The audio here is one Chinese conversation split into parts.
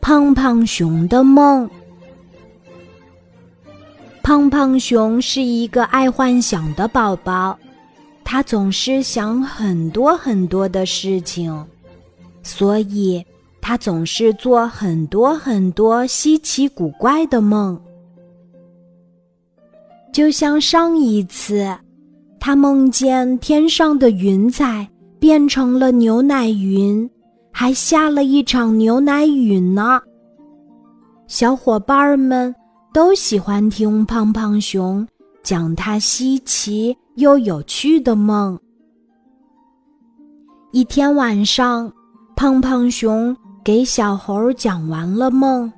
胖胖熊的梦。胖胖熊是一个爱幻想的宝宝，他总是想很多很多的事情，所以他总是做很多很多稀奇古怪的梦。就像上一次，他梦见天上的云彩变成了牛奶云，还下了一场牛奶雨呢。小伙伴们都喜欢听胖胖熊讲他稀奇又有趣的梦。一天晚上，胖胖熊给小猴讲完了梦，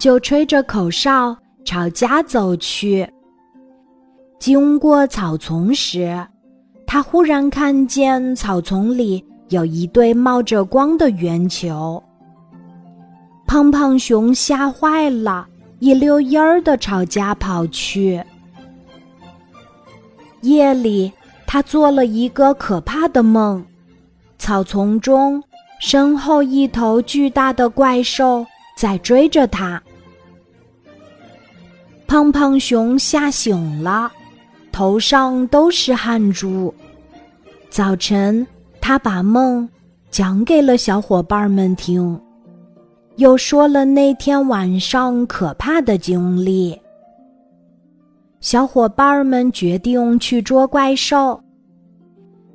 就吹着口哨朝家走去。经过草丛时，他忽然看见草丛里有一对冒着光的圆球。胖胖熊吓坏了，一溜烟儿的朝家跑去。夜里，他做了一个可怕的梦：草丛中，身后一头巨大的怪兽在追着他。胖胖熊吓醒了。头上都是汗珠。早晨，他把梦讲给了小伙伴们听，又说了那天晚上可怕的经历。小伙伴们决定去捉怪兽。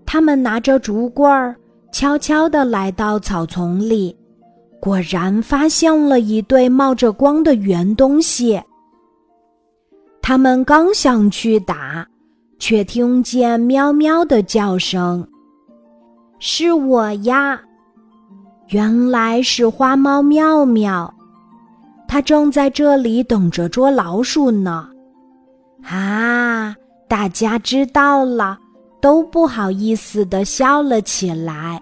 他们拿着竹棍儿，悄悄地来到草丛里，果然发现了一对冒着光的圆东西。他们刚想去打，却听见喵喵的叫声。是我呀！原来是花猫妙妙，它正在这里等着捉老鼠呢。啊！大家知道了，都不好意思的笑了起来。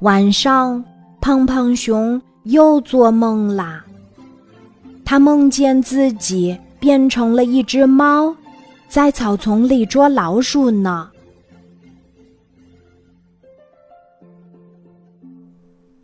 晚上，胖胖熊又做梦啦。他梦见自己。变成了一只猫，在草丛里捉老鼠呢。